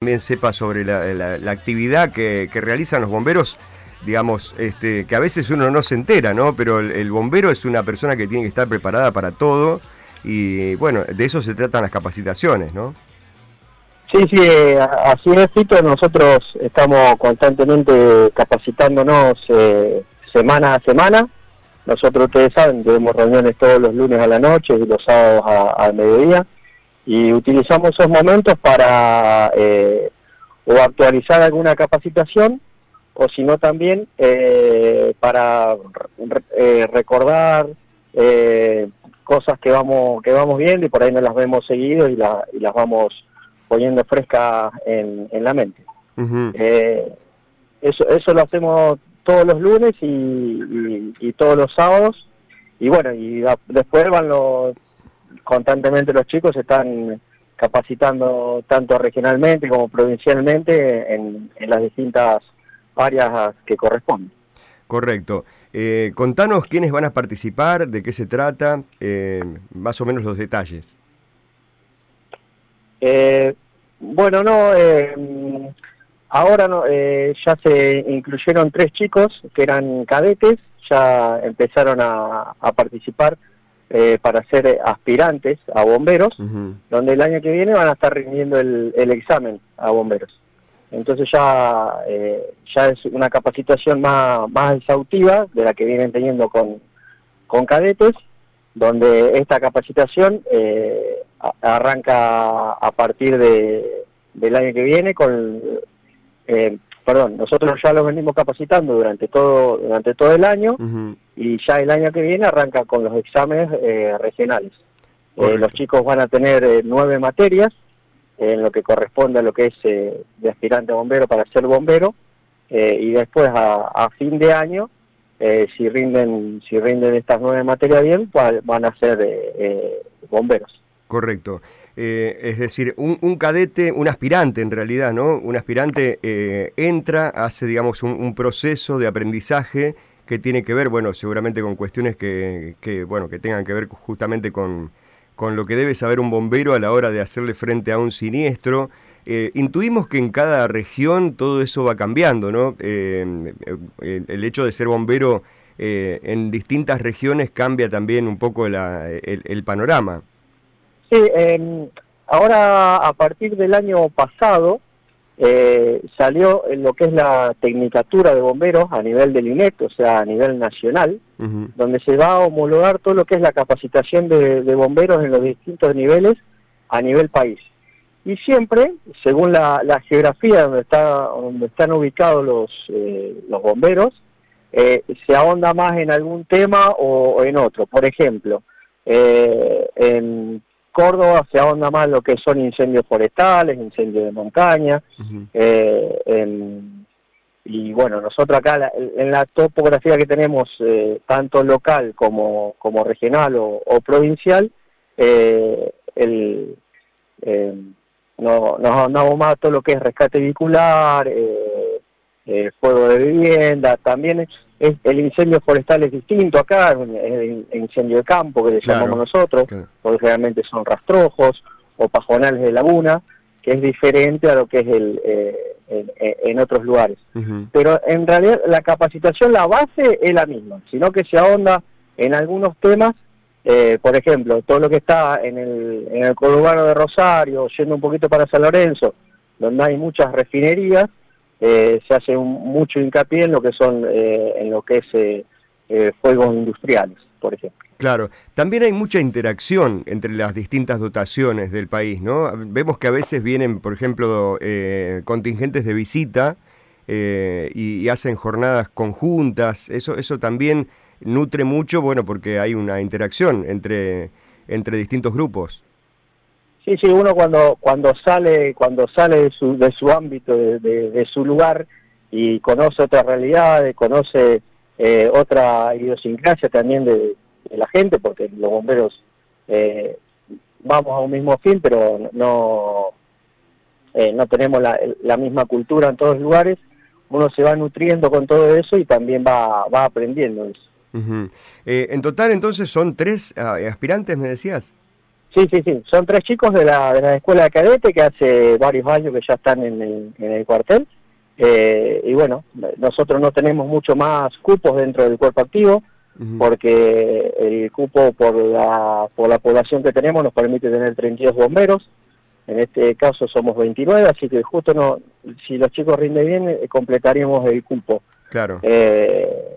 también sepa sobre la, actividad que, realizan los bomberos, digamos, este, que a veces uno no se entera, ¿no? Pero el, bombero es una persona que tiene que estar preparada para todo y bueno, de eso se tratan las capacitaciones, ¿no? Sí, sí, eh, así es, Tito. Nosotros estamos constantemente capacitándonos eh, semana a semana. Nosotros, ustedes saben, tenemos reuniones todos los lunes a la noche y los sábados al mediodía y utilizamos esos momentos para eh, o actualizar alguna capacitación o si no también eh, para eh, recordar cosas que vamos que vamos viendo y por ahí no las vemos seguido y, y las vamos poniendo frescas en, la mente. eso, eso lo hacemos todos los lunes y, y todos los sábados y bueno, y después van los constantemente los chicos están capacitando tanto regionalmente como provincialmente en, las distintas áreas que corresponden. Correcto. Eh, contanos quiénes van a participar, de qué se trata, eh, más o menos los detalles. Eh, bueno, no, ahora no, ya se incluyeron tres chicos que eran cadetes, ya empezaron a participar eh, para ser aspirantes a bomberos, donde el año que viene van a estar rindiendo el, examen a bomberos. Entonces ya, eh, ya es una capacitación más, más exhaustiva de la que vienen teniendo con, con cadetes, donde esta capacitación eh, arranca a partir de, del año que viene con perdón, nosotros ya los venimos capacitando durante todo durante todo el año y ya el año que viene arranca con los exámenes eh, regionales. Eh, los chicos van a tener eh, nueve materias en lo que corresponde a lo que es de aspirante a bombero para ser bombero y después a, fin de año si rinden si rinden estas nueve materias bien van a ser bomberos. Correcto. Eh, es decir, un, cadete, un aspirante en realidad, ¿no? Un aspirante eh, entra, hace, digamos, un, proceso de aprendizaje que tiene que ver, bueno, seguramente con cuestiones que, bueno, que tengan que ver justamente con, con lo que debe saber un bombero a la hora de hacerle frente a un siniestro. Eh, intuimos que en cada región todo eso va cambiando, ¿no? el, hecho de ser bombero en distintas regiones cambia también un poco el panorama. Sí, ahora a partir del año pasado eh, salió lo que es la tecnicatura de bomberos a nivel del INET, o sea, a nivel nacional, donde se va a homologar todo lo que es la capacitación de, bomberos en los distintos niveles a nivel país. Y siempre, según la, geografía donde, está, donde están ubicados los, eh, los bomberos, eh, se ahonda más en algún tema o, en otro. Por ejemplo, en Córdoba se ahonda más lo que son incendios forestales, incendios de montaña, eh, y bueno, nosotros acá en la topografía que tenemos, eh, tanto local como, como regional o, provincial, eh, el, no, nos ahondamos más todo lo que es rescate vehicular, fuego de vivienda, también el incendio forestal es distinto acá, el incendio de campo que le llamamos nosotros, porque realmente son rastrojos o pajonales de laguna, que es diferente a lo que es el eh, en, otros lugares. Pero en realidad la capacitación, la base es la misma, sino que se ahonda en algunos temas, eh, por ejemplo, todo lo que está en el, en el conurbano de Rosario, yendo un poquito para San Lorenzo, donde hay muchas refinerías, eh, se hace mucho hincapié en lo que son, eh, en lo que es eh, fuegos industriales, por ejemplo. Claro, también hay mucha interacción entre las distintas dotaciones del país, ¿no? Vemos que a veces vienen, por ejemplo, contingentes de visita y, hacen jornadas conjuntas, eso, eso también nutre mucho, bueno, porque hay una interacción entre, entre distintos grupos. Sí, sí, uno cuando cuando sale cuando sale de su, de su ámbito, de, su lugar y conoce otra realidad, conoce eh, otra idiosincrasia también de, la gente, porque los bomberos eh, vamos a un mismo fin, pero no eh, no tenemos la, la, misma cultura en todos los lugares. Uno se va nutriendo con todo eso y también va, va aprendiendo eso. en total, entonces, son tres ah, aspirantes, me decías. Sí, sí, sí. Son tres chicos de la, de la escuela de cadete que hace varios años que ya están en el, en el cuartel. Eh, y bueno, nosotros no tenemos mucho más cupos dentro del cuerpo activo porque el cupo por la, por la población que tenemos nos permite tener 32 bomberos. En este caso somos 29, así que justo no, si los chicos rinden bien, eh, completaríamos el cupo. Claro. Eh,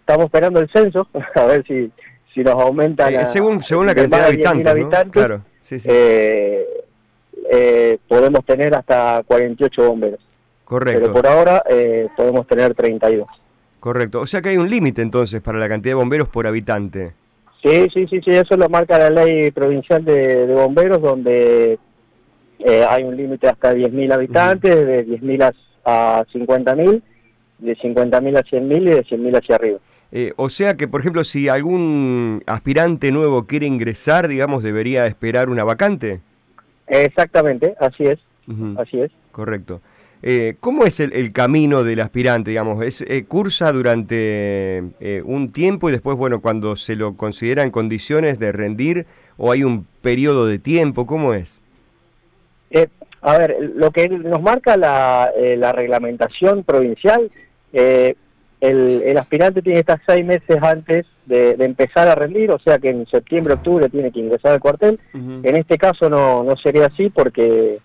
estamos esperando el censo, a ver si, si nos aumenta eh, según, según la cantidad de habitantes, claro. sí, sí. podemos tener hasta 48 bomberos. Correcto. Pero por ahora podemos tener 32. Correcto. O sea que hay un límite entonces para la cantidad de bomberos por habitante. Sí, sí, sí, sí, eso lo marca la ley provincial de, bomberos, donde eh, hay un límite hasta 10.000 habitantes, de 10.000 a, a 50.000, de 50.000 a 100.000 y de 100.000 hacia arriba. Eh, o sea que, por ejemplo, si algún aspirante nuevo quiere ingresar, digamos, debería esperar una vacante. Exactamente, así es, así es. Correcto. Eh, ¿Cómo es el, camino del aspirante, digamos? ¿Es, eh, ¿Cursa durante un tiempo y después, bueno, cuando se lo considera en condiciones de rendir o hay un periodo de tiempo? ¿Cómo es? a ver, lo que nos marca la, reglamentación provincial, el, aspirante tiene que estar seis meses antes de, empezar a rendir, o sea que en septiembre, octubre tiene que ingresar al cuartel. En este caso no, no sería así porque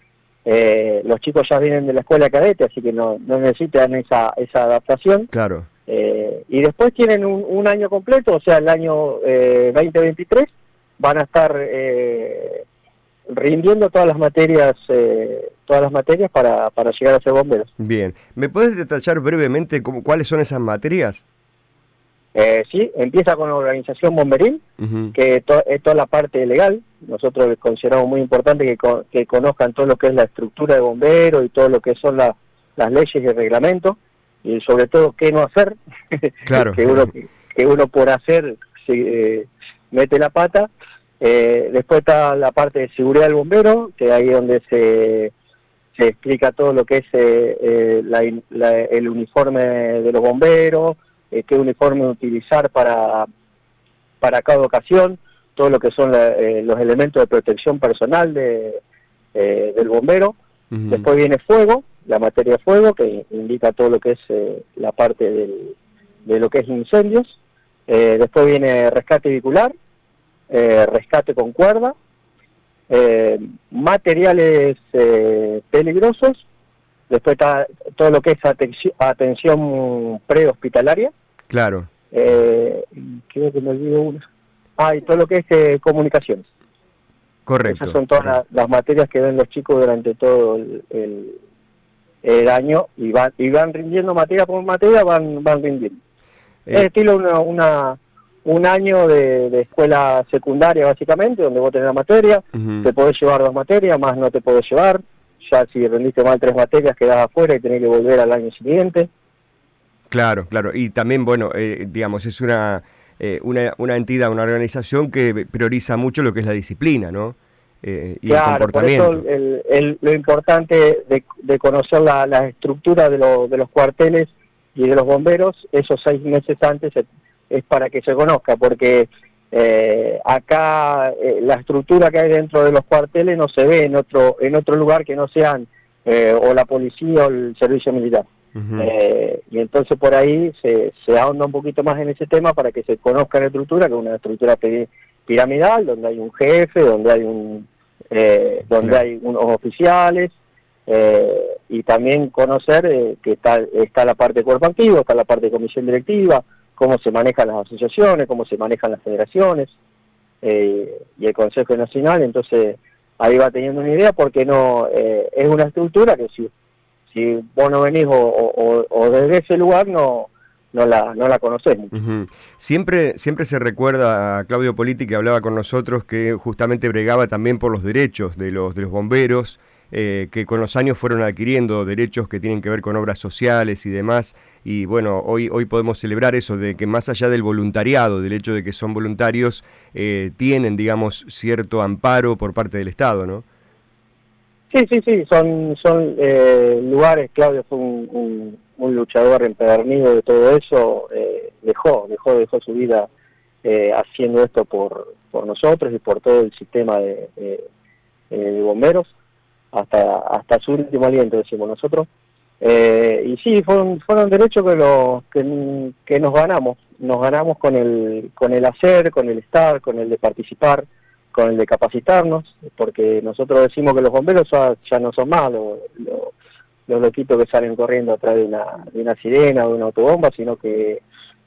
eh, los chicos ya vienen de la escuela cadete, así que no, no necesitan esa, esa adaptación. Claro. Eh, y después tienen un, año completo, o sea, el año 2023 eh, van a estar rindiendo todas las materias todas las materias para, para llegar a ser bomberos. Bien, ¿me puedes detallar brevemente cómo, cuáles son esas materias? Eh, sí, empieza con la organización bomberil, que es toda la parte legal. Nosotros consideramos muy importante que, conozcan todo lo que es la estructura de bomberos y todo lo que son las leyes y reglamentos, y sobre todo qué no hacer, claro. que, uno, que uno por hacer se eh, mete la pata. Eh, después está la parte de seguridad del bombero, que ahí donde se, se explica todo lo que es el uniforme de los bomberos, eh, qué uniforme utilizar para, para cada ocasión, todo lo que son eh, los elementos de protección personal de, eh, del bombero. Después viene fuego, la materia fuego, que indica todo lo que es la parte de lo que es incendios. después viene rescate vehicular, rescate con cuerda, materiales peligrosos, Después está todo lo que es atención, atención prehospitalaria. Claro. Eh, creo que me olvido una. Ah, y todo lo que es eh, comunicaciones. Correcto. Esas son todas las, materias que ven los chicos durante todo el, el, año y van, y van rindiendo materia por materia, van, van rindiendo. Es eh. estilo una, una, un año de, escuela secundaria, básicamente, donde vos tenés la materia, te podés llevar dos materias, más no te podés llevar ya si rendiste mal tres materias quedás afuera y tenés que volver al año siguiente. Claro, claro. Y también, bueno, eh, digamos, es una, eh, una, una, entidad, una organización que prioriza mucho lo que es la disciplina, ¿no? Eh, y el comportamiento. Por eso lo importante de, conocer la, la estructura de, de los cuarteles y de los bomberos, esos seis meses antes es para que se conozca, porque eh, acá eh, la estructura que hay dentro de los cuarteles no se ve en otro en otro lugar que no sean eh, o la policía o el servicio militar. Eh, y entonces por ahí se, se ahonda un poquito más en ese tema para que se conozca la estructura, que es una estructura piramidal, donde hay un jefe, donde hay un donde hay unos oficiales, y también conocer que está, está la parte de cuerpo activo, está la parte de comisión directiva, cómo se manejan las asociaciones, cómo se manejan las federaciones eh, y el Consejo Nacional, entonces ahí va teniendo una idea porque no eh, es una estructura que si, si vos no venís o, desde ese lugar no no la, no la conocemos. Siempre, siempre se recuerda a Claudio Politi que hablaba con nosotros que justamente bregaba también por los derechos de los, de los bomberos, eh, que con los años fueron adquiriendo derechos que tienen que ver con obras sociales y demás. Y bueno, hoy, hoy podemos celebrar eso, de que más allá del voluntariado, del hecho de que son voluntarios, eh, tienen, digamos, cierto amparo por parte del Estado, ¿no? Sí, sí, sí, son, son eh, lugares, Claudio fue un, un, luchador empedernido de todo eso, dejó, dejó, dejó su vida eh, haciendo esto por, por nosotros y por todo el sistema de, bomberos, hasta, hasta su último aliento, decimos nosotros. Eh, y sí, fueron, fueron derechos que, lo, que, que, nos ganamos, nos ganamos con el, con el hacer, con el estar, con el de participar, con el de capacitarnos, porque nosotros decimos que los bomberos ya, no son más los, los, loquitos que salen corriendo atrás de una, de una sirena o de una autobomba, sino que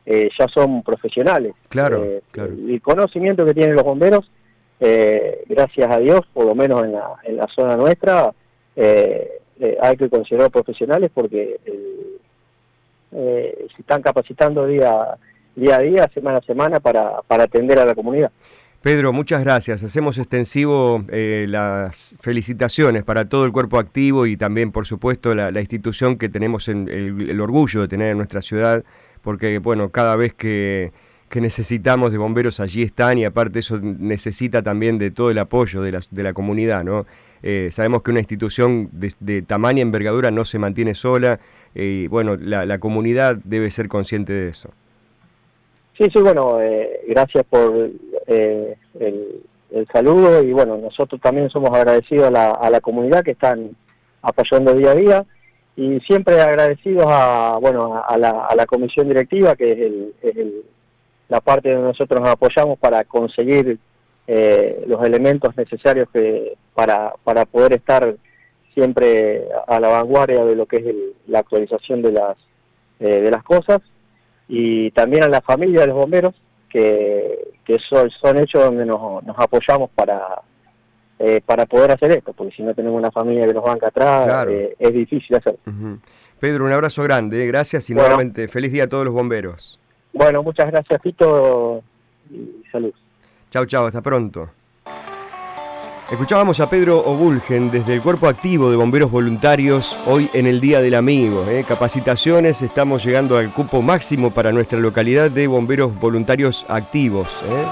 eh, ya son profesionales. Claro, eh, claro. El conocimiento que tienen los bomberos, eh, gracias a Dios, por lo menos en la, en la zona nuestra, hay que considerar profesionales porque se están capacitando día, día a día, semana a semana, para, para atender a la comunidad. Pedro, muchas gracias. Hacemos extensivo eh, las felicitaciones para todo el cuerpo activo y también, por supuesto, la, institución que tenemos en, el, orgullo de tener en nuestra ciudad, porque, bueno, cada vez que, necesitamos de bomberos allí están y aparte eso necesita también de todo el apoyo de la, de la comunidad, ¿no? Eh, sabemos que una institución de, de, tamaña envergadura no se mantiene sola eh, y, bueno, la, la comunidad debe ser consciente de eso. Sí, sí, bueno, gracias por eh, el, saludo y bueno, nosotros también somos agradecidos a la, a la comunidad que están apoyando día a día y siempre agradecidos a bueno a la, a la comisión directiva que es, el, la parte donde nosotros nos apoyamos para conseguir eh, los elementos necesarios que para, para poder estar siempre a la vanguardia de lo que es la actualización de las eh, de las cosas y también a la familia de los bomberos que, que son, son hechos donde nos, nos apoyamos para, eh, para poder hacer esto, porque si no tenemos una familia que nos banca atrás, eh, es difícil hacerlo. Pedro, un abrazo grande, gracias y nuevamente feliz día a todos los bomberos. Bueno, muchas gracias, Pito, y salud. Chao, chao, hasta pronto. Escuchábamos a Pedro Obulgen desde el Cuerpo Activo de Bomberos Voluntarios, hoy en el Día del Amigo. ¿eh? Capacitaciones, estamos llegando al cupo máximo para nuestra localidad de bomberos voluntarios activos. ¿eh?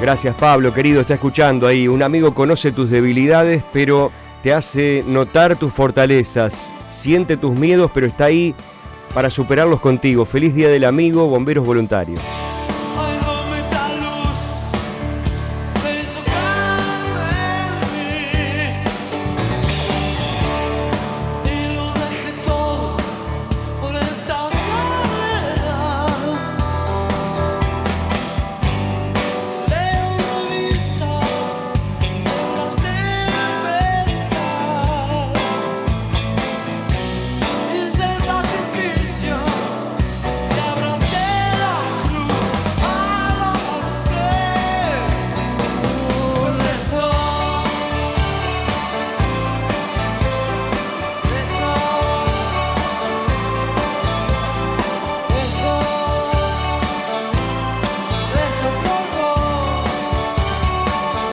Gracias Pablo, querido, está escuchando ahí. Un amigo conoce tus debilidades, pero te hace notar tus fortalezas. Siente tus miedos, pero está ahí para superarlos contigo. Feliz Día del Amigo, Bomberos Voluntarios.